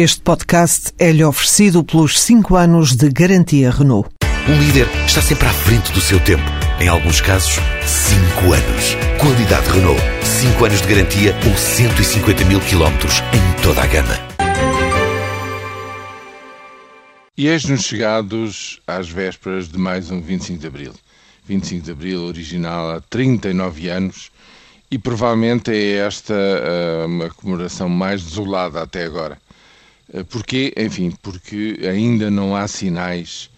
Este podcast é-lhe oferecido pelos 5 anos de garantia Renault. Um líder está sempre à frente do seu tempo. Em alguns casos, 5 anos. Qualidade Renault. 5 anos de garantia ou 150 mil quilómetros em toda a gama. E eis-nos chegados às vésperas de mais um 25 de Abril. 25 de Abril original há 39 anos e provavelmente é esta uh, uma comemoração mais desolada até agora. Uh, porquê? Enfim, porque ainda não há sinais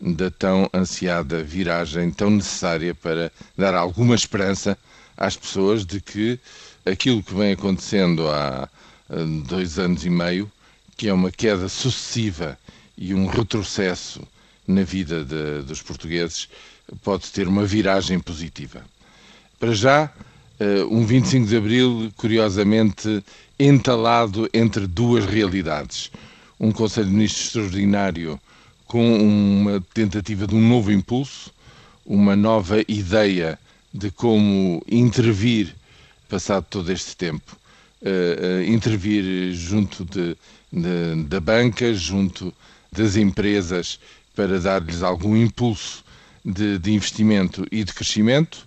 da tão ansiada viragem, tão necessária para dar alguma esperança às pessoas de que aquilo que vem acontecendo há uh, dois anos e meio, que é uma queda sucessiva e um retrocesso na vida de, dos portugueses, pode ter uma viragem positiva. Para já, eh, um 25 de Abril, curiosamente, entalado entre duas realidades. Um Conselho de Ministros extraordinário com uma tentativa de um novo impulso, uma nova ideia de como intervir, passado todo este tempo, uh, uh, intervir junto de, de, da banca, junto das empresas, para dar-lhes algum impulso de, de investimento e de crescimento,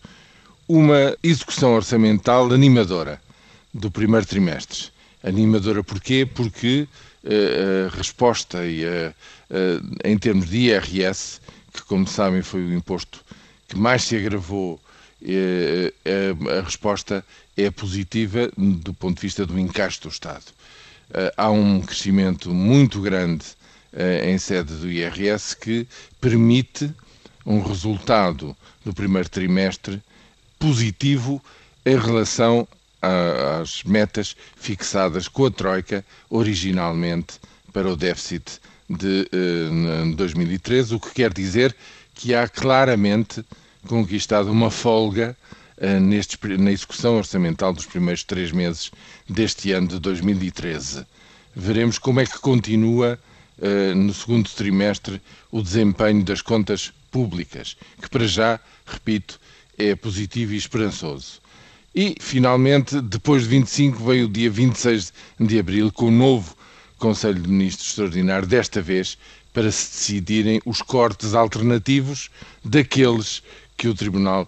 uma execução orçamental animadora do primeiro trimestre. Animadora porquê? Porque uh, a resposta e a, uh, em termos de IRS, que como sabem foi o imposto que mais se agravou, uh, a resposta é positiva do ponto de vista do encaixe do Estado. há um crescimento muito grande em sede do IRS que permite um resultado do primeiro trimestre positivo em relação às metas fixadas com a Troika originalmente para o déficit de eh, 2013, o que quer dizer que há claramente conquistado uma folga uh, neste, na execução orçamental dos primeiros três meses deste ano de 2013. Veremos como é que continua uh, no segundo trimestre o desempenho das contas públicas, que para já, repito, é positivo e esperançoso. E, finalmente, depois de 25, veio o dia 26 de abril, com o novo Conselho de Ministros Extraordinário, desta vez para se decidirem os cortes alternativos daqueles que o Tribunal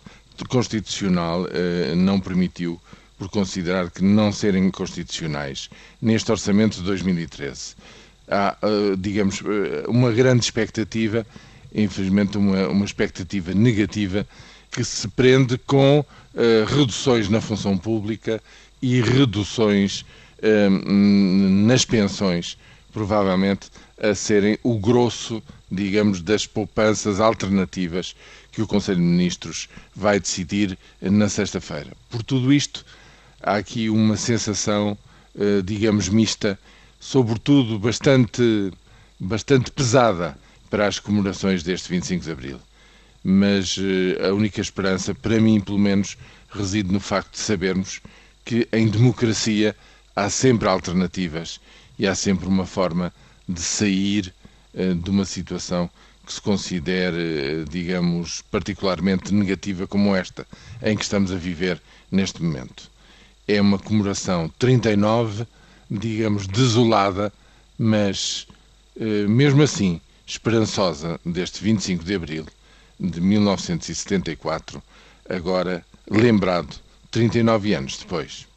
Constitucional eh, não permitiu, por considerar que não serem constitucionais, neste Orçamento de 2013. Há, eh, digamos, eh, uma grande expectativa infelizmente, uma, uma expectativa negativa que se prende com uh, reduções na função pública e reduções uh, nas pensões, provavelmente a serem o grosso, digamos, das poupanças alternativas que o Conselho de Ministros vai decidir na sexta-feira. Por tudo isto, há aqui uma sensação, uh, digamos, mista, sobretudo bastante, bastante pesada para as comemorações deste 25 de Abril. Mas uh, a única esperança, para mim pelo menos, reside no facto de sabermos que em democracia há sempre alternativas e há sempre uma forma de sair uh, de uma situação que se considere, uh, digamos, particularmente negativa como esta, em que estamos a viver neste momento. É uma comemoração 39, digamos, desolada, mas mesmo assim esperançosa deste 25 de abril de 1974, agora lembrado 39 anos depois.